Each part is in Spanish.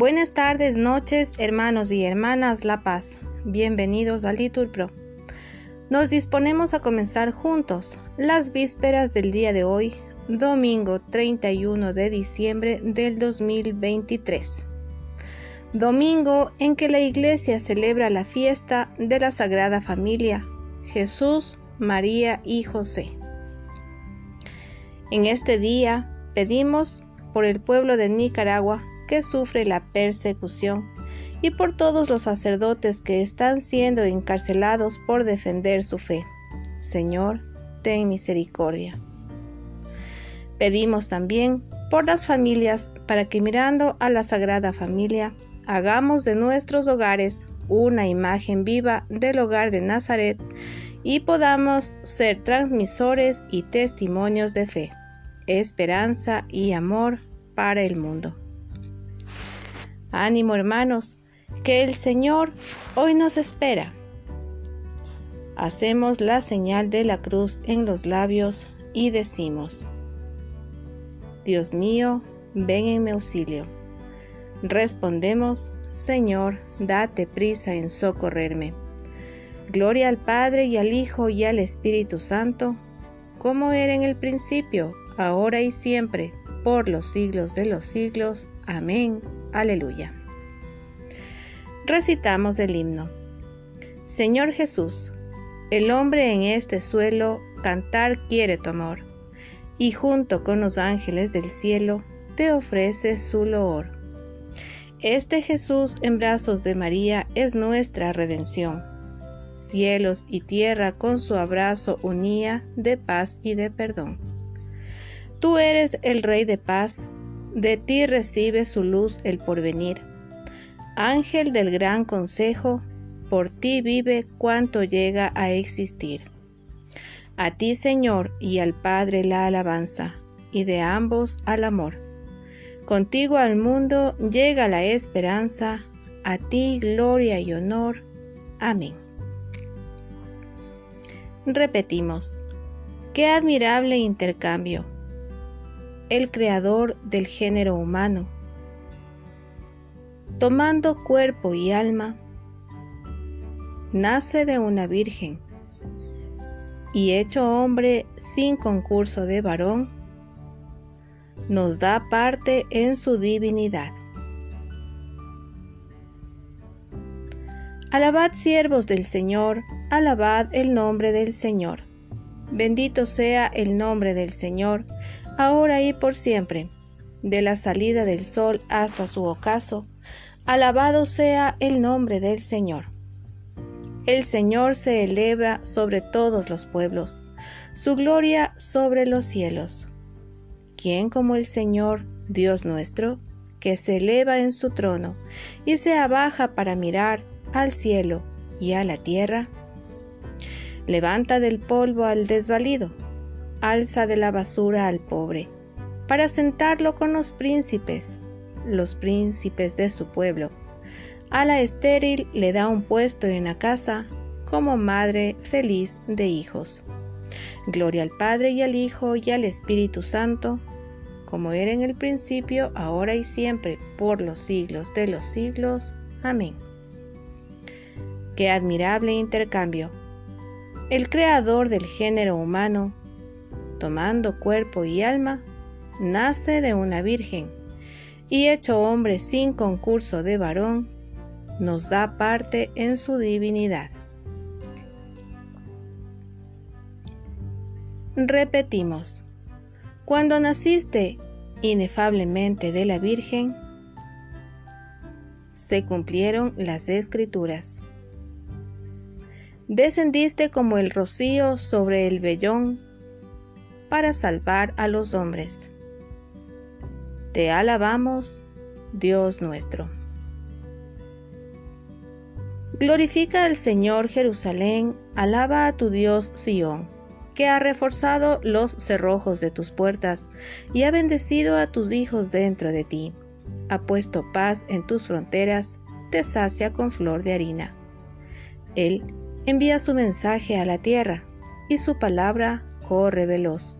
Buenas tardes, noches, hermanos y hermanas La Paz. Bienvenidos a Litur Pro. Nos disponemos a comenzar juntos las vísperas del día de hoy, domingo 31 de diciembre del 2023. Domingo en que la Iglesia celebra la fiesta de la Sagrada Familia, Jesús, María y José. En este día pedimos por el pueblo de Nicaragua que sufre la persecución y por todos los sacerdotes que están siendo encarcelados por defender su fe. Señor, ten misericordia. Pedimos también por las familias para que mirando a la Sagrada Familia, hagamos de nuestros hogares una imagen viva del hogar de Nazaret y podamos ser transmisores y testimonios de fe, esperanza y amor para el mundo. Ánimo hermanos, que el Señor hoy nos espera. Hacemos la señal de la cruz en los labios y decimos, Dios mío, ven en mi auxilio. Respondemos, Señor, date prisa en socorrerme. Gloria al Padre y al Hijo y al Espíritu Santo, como era en el principio, ahora y siempre, por los siglos de los siglos. Amén. Aleluya. Recitamos el himno. Señor Jesús, el hombre en este suelo cantar quiere tu amor, y junto con los ángeles del cielo te ofrece su loor. Este Jesús en brazos de María es nuestra redención. Cielos y tierra con su abrazo unía de paz y de perdón. Tú eres el Rey de paz, de ti recibe su luz el porvenir. Ángel del gran consejo, por ti vive cuanto llega a existir. A ti, Señor, y al Padre la alabanza, y de ambos al amor. Contigo al mundo llega la esperanza, a ti gloria y honor. Amén. Repetimos, qué admirable intercambio el creador del género humano, tomando cuerpo y alma, nace de una virgen y hecho hombre sin concurso de varón, nos da parte en su divinidad. Alabad siervos del Señor, alabad el nombre del Señor. Bendito sea el nombre del Señor, ahora y por siempre, de la salida del sol hasta su ocaso, alabado sea el nombre del Señor. El Señor se eleva sobre todos los pueblos, su gloria sobre los cielos. ¿Quién como el Señor, Dios nuestro, que se eleva en su trono y se abaja para mirar al cielo y a la tierra? Levanta del polvo al desvalido alza de la basura al pobre, para sentarlo con los príncipes, los príncipes de su pueblo. A la estéril le da un puesto en la casa como madre feliz de hijos. Gloria al Padre y al Hijo y al Espíritu Santo, como era en el principio, ahora y siempre, por los siglos de los siglos. Amén. Qué admirable intercambio. El creador del género humano tomando cuerpo y alma, nace de una virgen, y hecho hombre sin concurso de varón, nos da parte en su divinidad. Repetimos, cuando naciste inefablemente de la Virgen, se cumplieron las escrituras. Descendiste como el rocío sobre el vellón para salvar a los hombres. Te alabamos, Dios nuestro. Glorifica al Señor Jerusalén, alaba a tu Dios Sión, que ha reforzado los cerrojos de tus puertas y ha bendecido a tus hijos dentro de ti. Ha puesto paz en tus fronteras, te sacia con flor de harina. Él envía su mensaje a la tierra y su palabra corre veloz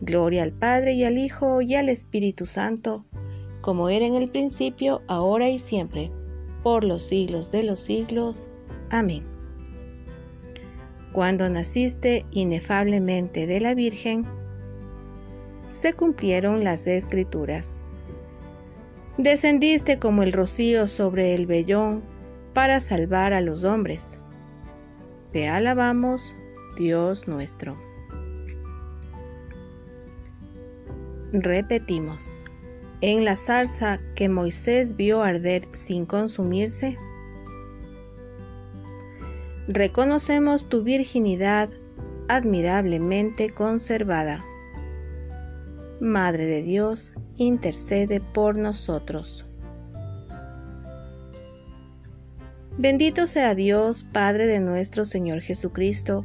Gloria al Padre y al Hijo y al Espíritu Santo, como era en el principio, ahora y siempre, por los siglos de los siglos. Amén. Cuando naciste inefablemente de la Virgen, se cumplieron las escrituras. Descendiste como el rocío sobre el vellón para salvar a los hombres. Te alabamos, Dios nuestro. Repetimos, en la zarza que Moisés vio arder sin consumirse, reconocemos tu virginidad admirablemente conservada. Madre de Dios, intercede por nosotros. Bendito sea Dios, Padre de nuestro Señor Jesucristo,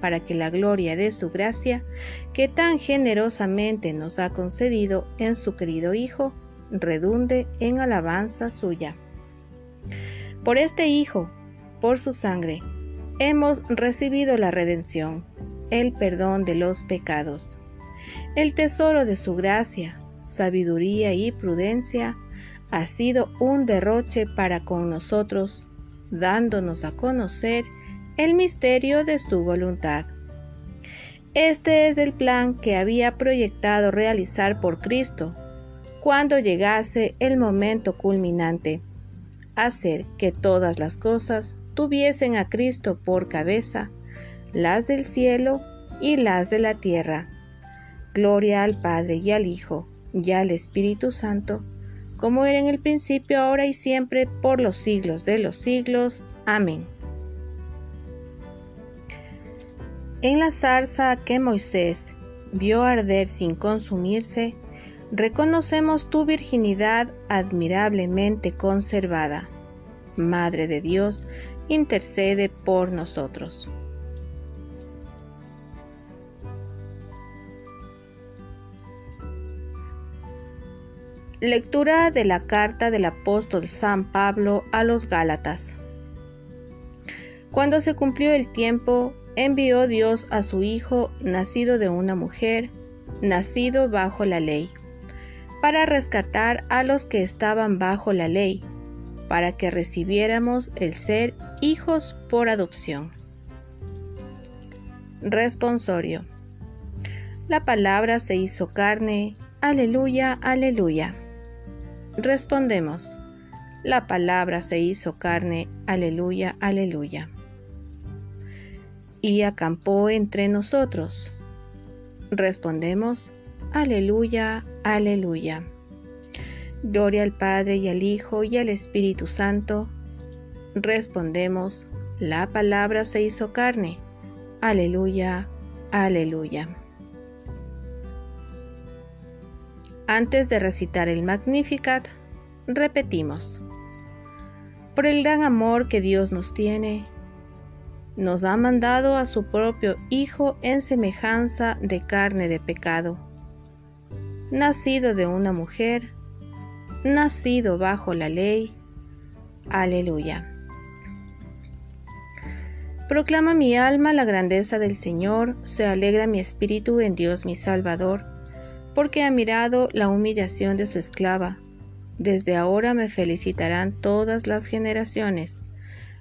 para que la gloria de su gracia, que tan generosamente nos ha concedido en su querido Hijo, redunde en alabanza suya. Por este Hijo, por su sangre, hemos recibido la redención, el perdón de los pecados. El tesoro de su gracia, sabiduría y prudencia ha sido un derroche para con nosotros, dándonos a conocer el misterio de su voluntad. Este es el plan que había proyectado realizar por Cristo cuando llegase el momento culminante, hacer que todas las cosas tuviesen a Cristo por cabeza, las del cielo y las de la tierra. Gloria al Padre y al Hijo y al Espíritu Santo, como era en el principio, ahora y siempre, por los siglos de los siglos. Amén. En la zarza que Moisés vio arder sin consumirse, reconocemos tu virginidad admirablemente conservada. Madre de Dios, intercede por nosotros. Lectura de la carta del apóstol San Pablo a los Gálatas. Cuando se cumplió el tiempo, envió Dios a su Hijo, nacido de una mujer, nacido bajo la ley, para rescatar a los que estaban bajo la ley, para que recibiéramos el ser hijos por adopción. Responsorio. La palabra se hizo carne. Aleluya, aleluya. Respondemos. La palabra se hizo carne. Aleluya, aleluya y acampó entre nosotros. Respondemos, aleluya, aleluya. Gloria al Padre y al Hijo y al Espíritu Santo. Respondemos, la palabra se hizo carne. Aleluya, aleluya. Antes de recitar el Magnificat, repetimos. Por el gran amor que Dios nos tiene, nos ha mandado a su propio Hijo en semejanza de carne de pecado, nacido de una mujer, nacido bajo la ley. Aleluya. Proclama mi alma la grandeza del Señor, se alegra mi espíritu en Dios mi Salvador, porque ha mirado la humillación de su esclava. Desde ahora me felicitarán todas las generaciones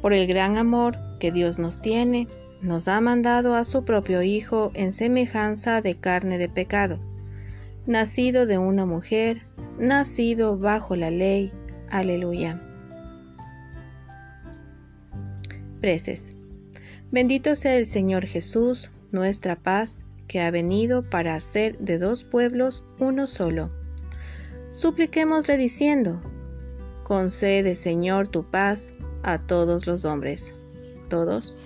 Por el gran amor que Dios nos tiene, nos ha mandado a su propio Hijo en semejanza de carne de pecado, nacido de una mujer, nacido bajo la ley. Aleluya. Preces. Bendito sea el Señor Jesús, nuestra paz, que ha venido para hacer de dos pueblos uno solo. Supliquémosle diciendo, concede Señor tu paz a todos los hombres. Todos.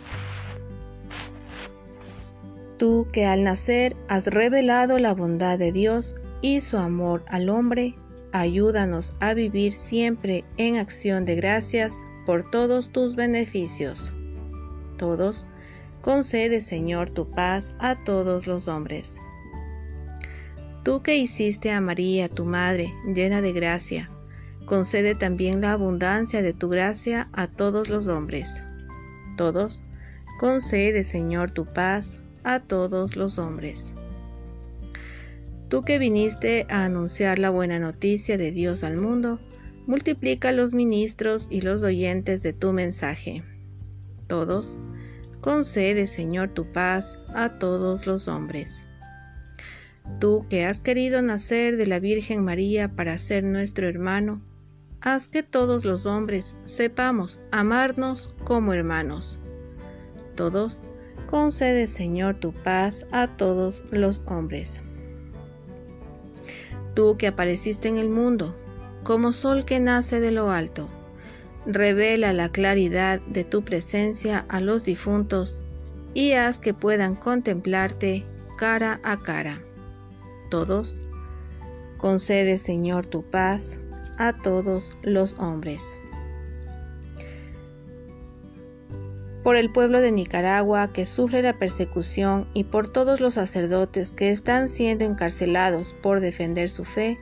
Tú que al nacer has revelado la bondad de Dios y su amor al hombre, ayúdanos a vivir siempre en acción de gracias por todos tus beneficios. Todos, concede Señor tu paz a todos los hombres. Tú que hiciste a María, tu Madre, llena de gracia, concede también la abundancia de tu gracia a todos los hombres. Todos, concede Señor tu paz a todos los hombres. Tú que viniste a anunciar la buena noticia de Dios al mundo, multiplica los ministros y los oyentes de tu mensaje. Todos, concede Señor tu paz a todos los hombres. Tú que has querido nacer de la Virgen María para ser nuestro hermano, haz que todos los hombres sepamos amarnos como hermanos. Todos, concede Señor tu paz a todos los hombres. Tú que apareciste en el mundo, como sol que nace de lo alto, revela la claridad de tu presencia a los difuntos y haz que puedan contemplarte cara a cara. Todos, concede Señor tu paz a todos los hombres. Por el pueblo de Nicaragua que sufre la persecución y por todos los sacerdotes que están siendo encarcelados por defender su fe,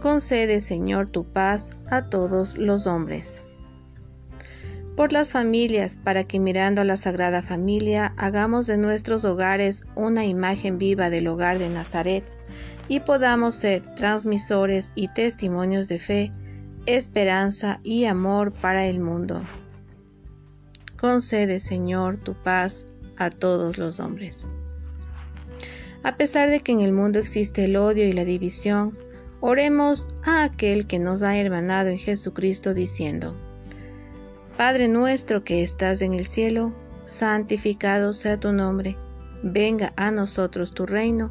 concede Señor tu paz a todos los hombres. Por las familias, para que mirando a la Sagrada Familia hagamos de nuestros hogares una imagen viva del hogar de Nazaret y podamos ser transmisores y testimonios de fe, esperanza y amor para el mundo. Concede, Señor, tu paz a todos los hombres. A pesar de que en el mundo existe el odio y la división, oremos a aquel que nos ha hermanado en Jesucristo diciendo, Padre nuestro que estás en el cielo, santificado sea tu nombre, venga a nosotros tu reino,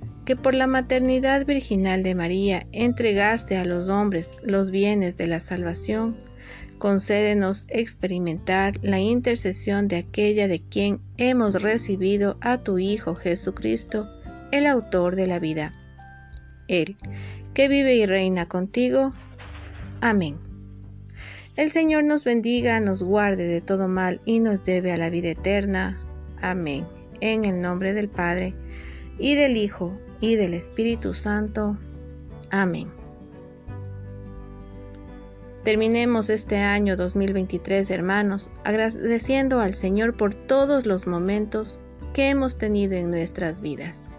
que por la maternidad virginal de María entregaste a los hombres los bienes de la salvación, concédenos experimentar la intercesión de aquella de quien hemos recibido a tu Hijo Jesucristo, el autor de la vida. Él, que vive y reina contigo. Amén. El Señor nos bendiga, nos guarde de todo mal y nos lleve a la vida eterna. Amén. En el nombre del Padre, y del Hijo, y del Espíritu Santo. Amén. Terminemos este año 2023, hermanos, agradeciendo al Señor por todos los momentos que hemos tenido en nuestras vidas.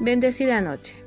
Bendecida noche.